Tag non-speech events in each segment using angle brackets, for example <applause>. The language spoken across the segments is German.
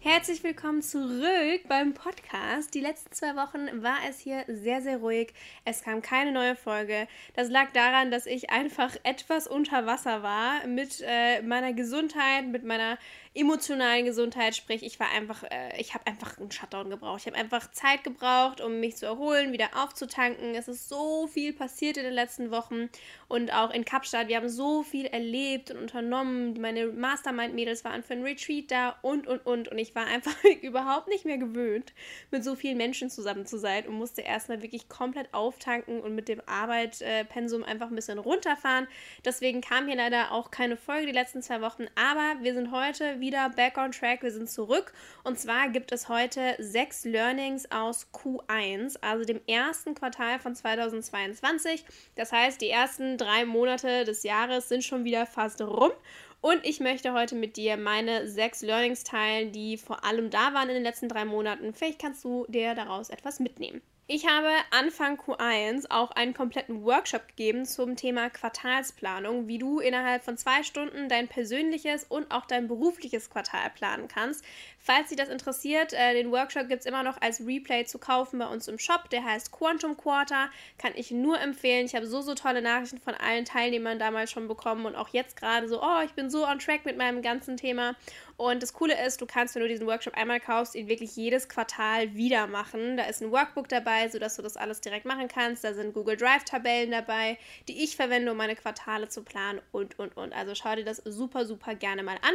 Herzlich willkommen zurück beim Podcast. Die letzten zwei Wochen war es hier sehr, sehr ruhig. Es kam keine neue Folge. Das lag daran, dass ich einfach etwas unter Wasser war mit äh, meiner Gesundheit, mit meiner emotionalen Gesundheit, sprich, ich war einfach, äh, ich habe einfach einen Shutdown gebraucht. Ich habe einfach Zeit gebraucht, um mich zu erholen, wieder aufzutanken. Es ist so viel passiert in den letzten Wochen und auch in Kapstadt. Wir haben so viel erlebt und unternommen. Meine Mastermind-Mädels waren für ein Retreat da und, und, und. Und ich war einfach <laughs> überhaupt nicht mehr gewöhnt, mit so vielen Menschen zusammen zu sein und musste erstmal wirklich komplett auftanken und mit dem Arbeitspensum einfach ein bisschen runterfahren. Deswegen kam hier leider auch keine Folge die letzten zwei Wochen. Aber wir sind heute wieder back on track. Wir sind zurück. Und zwar gibt es heute sechs Learnings aus Q1, also dem ersten Quartal von 2022. Das heißt, die ersten drei Monate des Jahres sind schon wieder fast rum. Und ich möchte heute mit dir meine sechs Learnings teilen, die vor allem da waren in den letzten drei Monaten. Vielleicht kannst du dir daraus etwas mitnehmen. Ich habe Anfang Q1 auch einen kompletten Workshop gegeben zum Thema Quartalsplanung, wie du innerhalb von zwei Stunden dein persönliches und auch dein berufliches Quartal planen kannst. Falls dich das interessiert, äh, den Workshop gibt es immer noch als Replay zu kaufen bei uns im Shop. Der heißt Quantum Quarter. Kann ich nur empfehlen. Ich habe so, so tolle Nachrichten von allen Teilnehmern damals schon bekommen und auch jetzt gerade so, oh, ich bin so on track mit meinem ganzen Thema. Und das Coole ist, du kannst, wenn du diesen Workshop einmal kaufst, ihn wirklich jedes Quartal wieder machen. Da ist ein Workbook dabei, sodass du das alles direkt machen kannst. Da sind Google Drive-Tabellen dabei, die ich verwende, um meine Quartale zu planen und, und, und. Also schau dir das super, super gerne mal an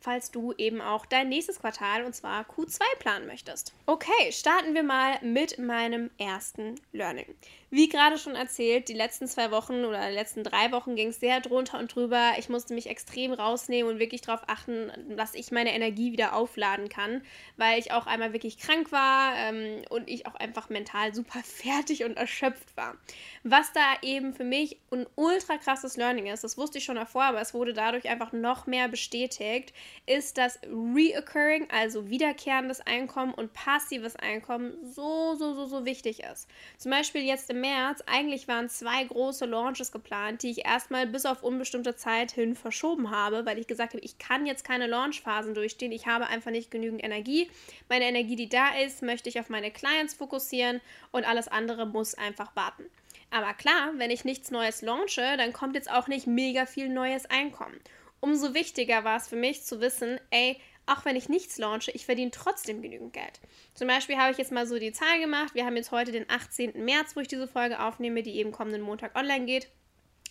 falls du eben auch dein nächstes Quartal und zwar Q2 planen möchtest. Okay, starten wir mal mit meinem ersten Learning. Wie gerade schon erzählt, die letzten zwei Wochen oder die letzten drei Wochen ging es sehr drunter und drüber. Ich musste mich extrem rausnehmen und wirklich darauf achten, dass ich meine Energie wieder aufladen kann, weil ich auch einmal wirklich krank war ähm, und ich auch einfach mental super <laughs> fertig und erschöpft war. Was da eben für mich ein ultra krasses Learning ist, das wusste ich schon davor, aber es wurde dadurch einfach noch mehr bestätigt, ist, dass Reoccurring, also wiederkehrendes Einkommen und passives Einkommen so, so, so, so wichtig ist. Zum Beispiel jetzt im März, eigentlich waren zwei große Launches geplant, die ich erstmal bis auf unbestimmte Zeit hin verschoben habe, weil ich gesagt habe, ich kann jetzt keine Launchphasen durchstehen, ich habe einfach nicht genügend Energie. Meine Energie, die da ist, möchte ich auf meine Clients fokussieren und alles andere muss einfach warten. Aber klar, wenn ich nichts Neues launche, dann kommt jetzt auch nicht mega viel neues Einkommen. Umso wichtiger war es für mich zu wissen, ey, auch wenn ich nichts launche, ich verdiene trotzdem genügend Geld. Zum Beispiel habe ich jetzt mal so die Zahl gemacht. Wir haben jetzt heute den 18. März, wo ich diese Folge aufnehme, die eben kommenden Montag online geht.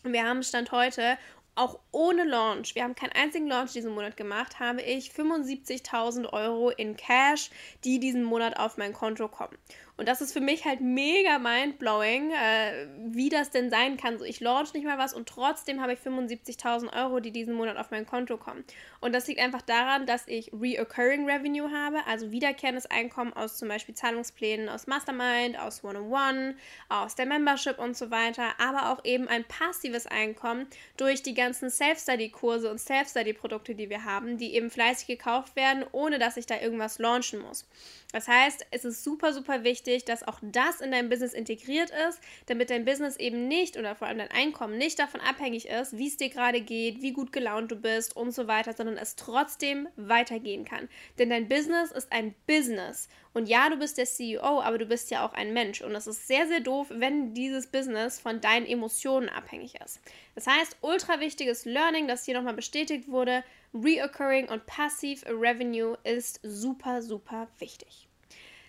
Und wir haben Stand heute auch ohne Launch, wir haben keinen einzigen Launch diesen Monat gemacht, habe ich 75.000 Euro in Cash, die diesen Monat auf mein Konto kommen. Und das ist für mich halt mega mindblowing, äh, wie das denn sein kann. So, ich launch nicht mal was und trotzdem habe ich 75.000 Euro, die diesen Monat auf mein Konto kommen. Und das liegt einfach daran, dass ich Reoccurring Revenue habe, also wiederkehrendes Einkommen aus zum Beispiel Zahlungsplänen aus Mastermind, aus One-on-One, aus der Membership und so weiter, aber auch eben ein passives Einkommen durch die ganzen Self-Study-Kurse und Self-Study-Produkte, die wir haben, die eben fleißig gekauft werden, ohne dass ich da irgendwas launchen muss. Das heißt, es ist super, super wichtig, dass auch das in dein Business integriert ist, damit dein Business eben nicht oder vor allem dein Einkommen nicht davon abhängig ist, wie es dir gerade geht, wie gut gelaunt du bist und so weiter, sondern es trotzdem weitergehen kann. Denn dein Business ist ein Business. Und ja, du bist der CEO, aber du bist ja auch ein Mensch. Und es ist sehr, sehr doof, wenn dieses Business von deinen Emotionen abhängig ist. Das heißt, ultra wichtiges Learning, das hier nochmal bestätigt wurde, Reoccurring und Passive Revenue ist super, super wichtig.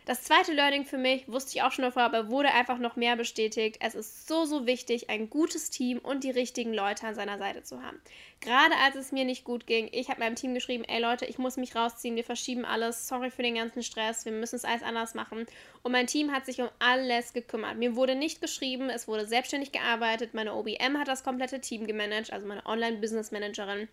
Das zweite Learning für mich, wusste ich auch schon davor, aber wurde einfach noch mehr bestätigt. Es ist so, so wichtig, ein gutes Team und die richtigen Leute an seiner Seite zu haben. Gerade als es mir nicht gut ging, ich habe meinem Team geschrieben, ey Leute, ich muss mich rausziehen, wir verschieben alles, sorry für den ganzen Stress, wir müssen es alles anders machen. Und mein Team hat sich um alles gekümmert. Mir wurde nicht geschrieben, es wurde selbstständig gearbeitet, meine OBM hat das komplette Team gemanagt, also meine Online-Business-Managerin.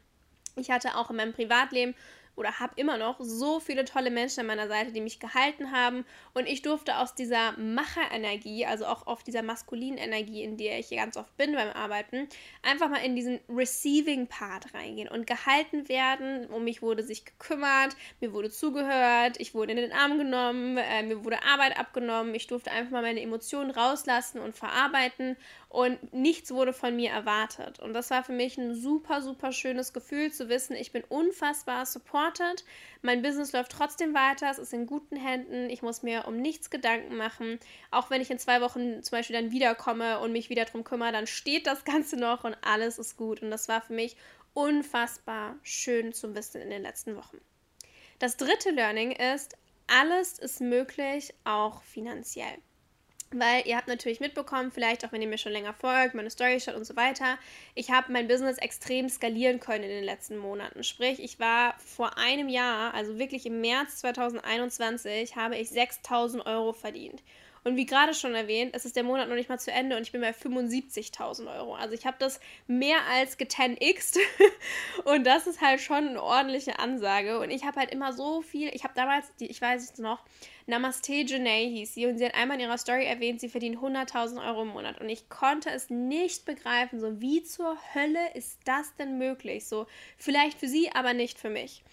Ich hatte auch in meinem Privatleben oder habe immer noch so viele tolle Menschen an meiner Seite, die mich gehalten haben. Und ich durfte aus dieser Macherenergie, also auch auf dieser maskulinen Energie, in der ich ganz oft bin beim Arbeiten, einfach mal in diesen Receiving Part reingehen und gehalten werden. Um mich wurde sich gekümmert, mir wurde zugehört, ich wurde in den Arm genommen, äh, mir wurde Arbeit abgenommen, ich durfte einfach mal meine Emotionen rauslassen und verarbeiten und nichts wurde von mir erwartet. Und das war für mich ein super, super schönes Gefühl zu wissen, ich bin unfassbar supported, mein Business läuft trotzdem weiter, es ist in guten Händen, ich muss mir um nichts Gedanken machen. Auch wenn ich in zwei Wochen zum Beispiel dann wiederkomme und mich wieder darum kümmere, dann steht das Ganze noch und alles ist gut. Und das war für mich unfassbar schön zu wissen in den letzten Wochen. Das dritte Learning ist, alles ist möglich, auch finanziell. Weil ihr habt natürlich mitbekommen, vielleicht auch wenn ihr mir schon länger folgt, meine Story schaut und so weiter, ich habe mein Business extrem skalieren können in den letzten Monaten. Sprich, ich war vor einem Jahr, also wirklich im März 2021, habe ich 6000 Euro verdient. Und wie gerade schon erwähnt, es ist der Monat noch nicht mal zu Ende und ich bin bei 75.000 Euro. Also ich habe das mehr als geten-xt <laughs> und das ist halt schon eine ordentliche Ansage. Und ich habe halt immer so viel, ich habe damals, die, ich weiß es noch, Namaste Janae hieß sie und sie hat einmal in ihrer Story erwähnt, sie verdient 100.000 Euro im Monat und ich konnte es nicht begreifen, so wie zur Hölle ist das denn möglich? So vielleicht für sie, aber nicht für mich.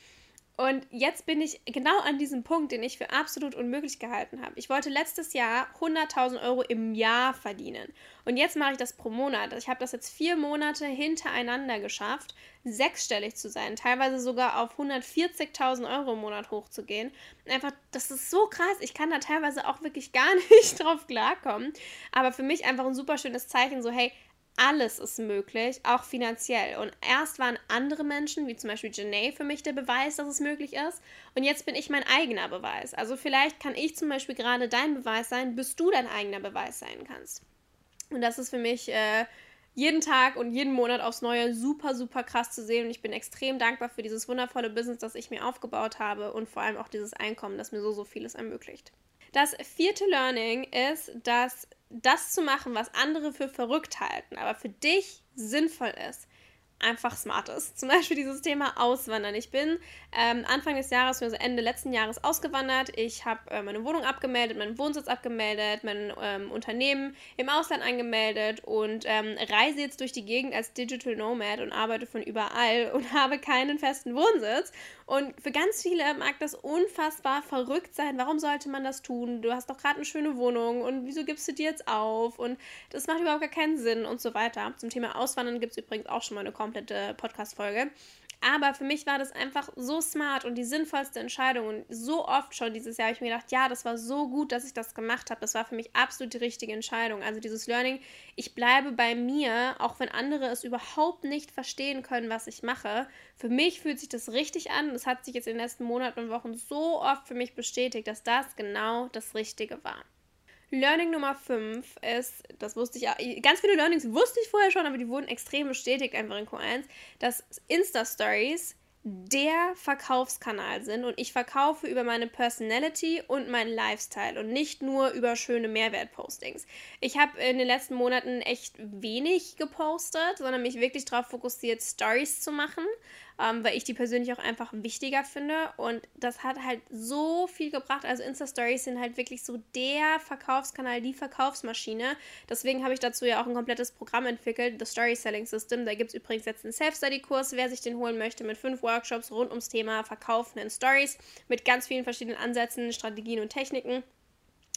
Und jetzt bin ich genau an diesem Punkt, den ich für absolut unmöglich gehalten habe. Ich wollte letztes Jahr 100.000 Euro im Jahr verdienen. Und jetzt mache ich das pro Monat. Ich habe das jetzt vier Monate hintereinander geschafft, sechsstellig zu sein, teilweise sogar auf 140.000 Euro im Monat hochzugehen. Einfach, das ist so krass. Ich kann da teilweise auch wirklich gar <laughs> nicht drauf klarkommen. Aber für mich einfach ein super schönes Zeichen, so hey, alles ist möglich, auch finanziell. Und erst waren andere Menschen, wie zum Beispiel Janae, für mich der Beweis, dass es möglich ist. Und jetzt bin ich mein eigener Beweis. Also vielleicht kann ich zum Beispiel gerade dein Beweis sein, bis du dein eigener Beweis sein kannst. Und das ist für mich äh, jeden Tag und jeden Monat aufs Neue super, super krass zu sehen. Und ich bin extrem dankbar für dieses wundervolle Business, das ich mir aufgebaut habe und vor allem auch dieses Einkommen, das mir so, so vieles ermöglicht. Das vierte Learning ist, dass das zu machen, was andere für verrückt halten, aber für dich sinnvoll ist, einfach smart ist. Zum Beispiel dieses Thema Auswandern. Ich bin ähm, Anfang des Jahres, also Ende letzten Jahres ausgewandert. Ich habe äh, meine Wohnung abgemeldet, meinen Wohnsitz abgemeldet, mein ähm, Unternehmen im Ausland angemeldet und ähm, reise jetzt durch die Gegend als Digital Nomad und arbeite von überall <laughs> und habe keinen festen Wohnsitz. Und für ganz viele mag das unfassbar verrückt sein. Warum sollte man das tun? Du hast doch gerade eine schöne Wohnung und wieso gibst du die jetzt auf? Und das macht überhaupt gar keinen Sinn und so weiter. Zum Thema Auswandern gibt es übrigens auch schon mal eine komplette Podcast-Folge. Aber für mich war das einfach so smart und die sinnvollste Entscheidung. Und so oft schon dieses Jahr habe ich mir gedacht, ja, das war so gut, dass ich das gemacht habe. Das war für mich absolut die richtige Entscheidung. Also dieses Learning, ich bleibe bei mir, auch wenn andere es überhaupt nicht verstehen können, was ich mache. Für mich fühlt sich das richtig an. Das hat sich jetzt in den letzten Monaten und Wochen so oft für mich bestätigt, dass das genau das Richtige war. Learning Nummer 5 ist, das wusste ich, ja, ganz viele Learnings wusste ich vorher schon, aber die wurden extrem bestätigt einfach in Q1, dass Insta-Stories der Verkaufskanal sind und ich verkaufe über meine Personality und meinen Lifestyle und nicht nur über schöne Mehrwertpostings. Ich habe in den letzten Monaten echt wenig gepostet, sondern mich wirklich darauf fokussiert, Stories zu machen ähm, weil ich die persönlich auch einfach wichtiger finde. Und das hat halt so viel gebracht. Also Insta-Stories sind halt wirklich so der Verkaufskanal, die Verkaufsmaschine. Deswegen habe ich dazu ja auch ein komplettes Programm entwickelt, das Story Selling System. Da gibt es übrigens jetzt einen Self-Study-Kurs, wer sich den holen möchte, mit fünf Workshops rund ums Thema Verkaufen in Stories, mit ganz vielen verschiedenen Ansätzen, Strategien und Techniken.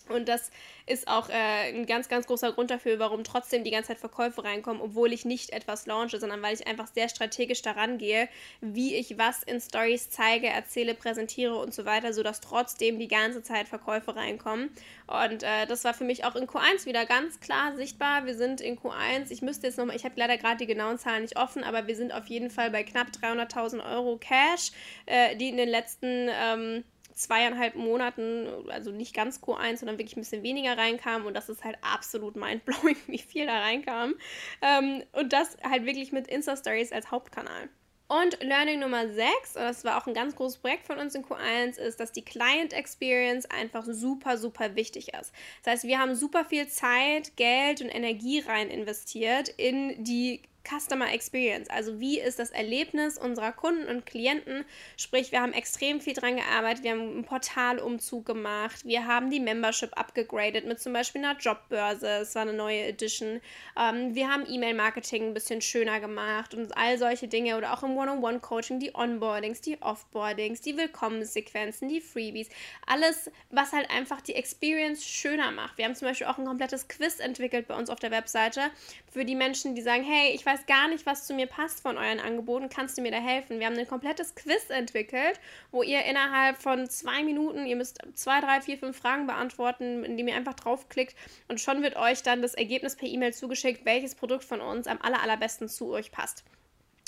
Und das ist auch äh, ein ganz, ganz großer Grund dafür, warum trotzdem die ganze Zeit Verkäufe reinkommen, obwohl ich nicht etwas launche, sondern weil ich einfach sehr strategisch daran gehe, wie ich was in Stories zeige, erzähle, präsentiere und so weiter, sodass trotzdem die ganze Zeit Verkäufe reinkommen. Und äh, das war für mich auch in Q1 wieder ganz klar sichtbar. Wir sind in Q1, ich müsste jetzt nochmal, ich habe leider gerade die genauen Zahlen nicht offen, aber wir sind auf jeden Fall bei knapp 300.000 Euro Cash, äh, die in den letzten. Ähm, zweieinhalb Monaten, also nicht ganz Q1, sondern wirklich ein bisschen weniger reinkam. Und das ist halt absolut mindblowing, <laughs> wie viel da reinkam. Ähm, und das halt wirklich mit Insta-Stories als Hauptkanal. Und Learning Nummer 6, und das war auch ein ganz großes Projekt von uns in Q1, ist, dass die Client Experience einfach super, super wichtig ist. Das heißt, wir haben super viel Zeit, Geld und Energie rein investiert in die Customer Experience. Also wie ist das Erlebnis unserer Kunden und Klienten? Sprich, wir haben extrem viel dran gearbeitet. Wir haben einen Portalumzug gemacht. Wir haben die Membership abgegradet mit zum Beispiel einer Jobbörse. Es war eine neue Edition. Ähm, wir haben E-Mail-Marketing ein bisschen schöner gemacht und all solche Dinge. Oder auch im One-on-One-Coaching die Onboardings, die Offboardings, die Willkommenssequenzen, die Freebies. Alles, was halt einfach die Experience schöner macht. Wir haben zum Beispiel auch ein komplettes Quiz entwickelt bei uns auf der Webseite für die Menschen, die sagen, hey, ich weiß gar nicht, was zu mir passt von euren Angeboten, kannst du mir da helfen? Wir haben ein komplettes Quiz entwickelt, wo ihr innerhalb von zwei Minuten, ihr müsst zwei, drei, vier, fünf Fragen beantworten, indem ihr einfach draufklickt und schon wird euch dann das Ergebnis per E-Mail zugeschickt, welches Produkt von uns am aller, allerbesten zu euch passt.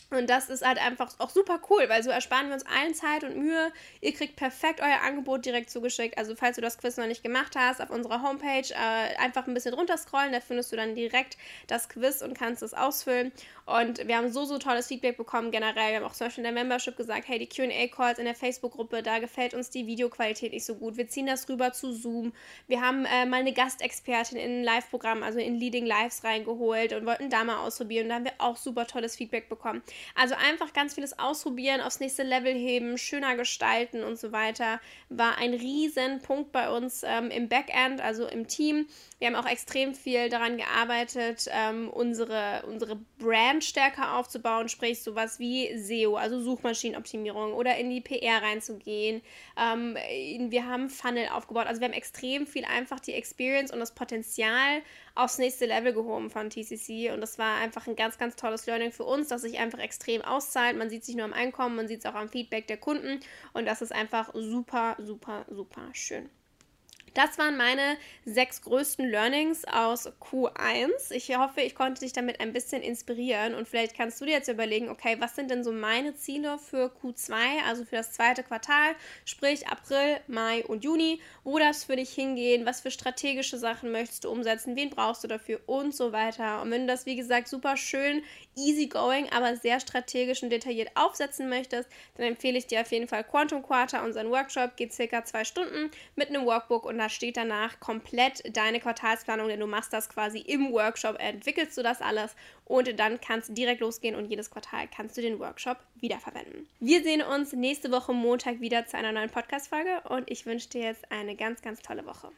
Und das ist halt einfach auch super cool, weil so ersparen wir uns allen Zeit und Mühe. Ihr kriegt perfekt euer Angebot direkt zugeschickt. Also falls du das Quiz noch nicht gemacht hast, auf unserer Homepage äh, einfach ein bisschen runterscrollen, da findest du dann direkt das Quiz und kannst es ausfüllen. Und wir haben so, so tolles Feedback bekommen generell. Wir haben auch zum Beispiel in der Membership gesagt, hey, die QA-Calls in der Facebook-Gruppe, da gefällt uns die Videoqualität nicht so gut. Wir ziehen das rüber zu Zoom. Wir haben äh, mal eine Gastexpertin in ein Live-Programm, also in Leading Lives reingeholt und wollten da mal ausprobieren. Und da haben wir auch super tolles Feedback bekommen. Also einfach ganz vieles ausprobieren, aufs nächste Level heben, schöner gestalten und so weiter, war ein riesen Punkt bei uns ähm, im Backend, also im Team. Wir haben auch extrem viel daran gearbeitet, ähm, unsere, unsere Brand stärker aufzubauen, sprich sowas wie SEO, also Suchmaschinenoptimierung oder in die PR reinzugehen. Ähm, wir haben Funnel aufgebaut, also wir haben extrem viel einfach die Experience und das Potenzial aufs nächste Level gehoben von TCC und das war einfach ein ganz, ganz tolles Learning für uns, das sich einfach extrem auszahlt. Man sieht sich nur am Einkommen, man sieht es auch am Feedback der Kunden und das ist einfach super, super, super schön. Das waren meine sechs größten Learnings aus Q1. Ich hoffe, ich konnte dich damit ein bisschen inspirieren und vielleicht kannst du dir jetzt überlegen, okay, was sind denn so meine Ziele für Q2, also für das zweite Quartal, sprich April, Mai und Juni, wo das für dich hingehen, was für strategische Sachen möchtest du umsetzen, wen brauchst du dafür und so weiter. Und wenn du das, wie gesagt, super schön, easy going, aber sehr strategisch und detailliert aufsetzen möchtest, dann empfehle ich dir auf jeden Fall Quantum Quarter, unseren Workshop, geht circa zwei Stunden mit einem Workbook und da steht danach komplett deine Quartalsplanung, denn du machst das quasi im Workshop, entwickelst du das alles und dann kannst du direkt losgehen und jedes Quartal kannst du den Workshop wiederverwenden. Wir sehen uns nächste Woche Montag wieder zu einer neuen Podcast-Folge und ich wünsche dir jetzt eine ganz, ganz tolle Woche.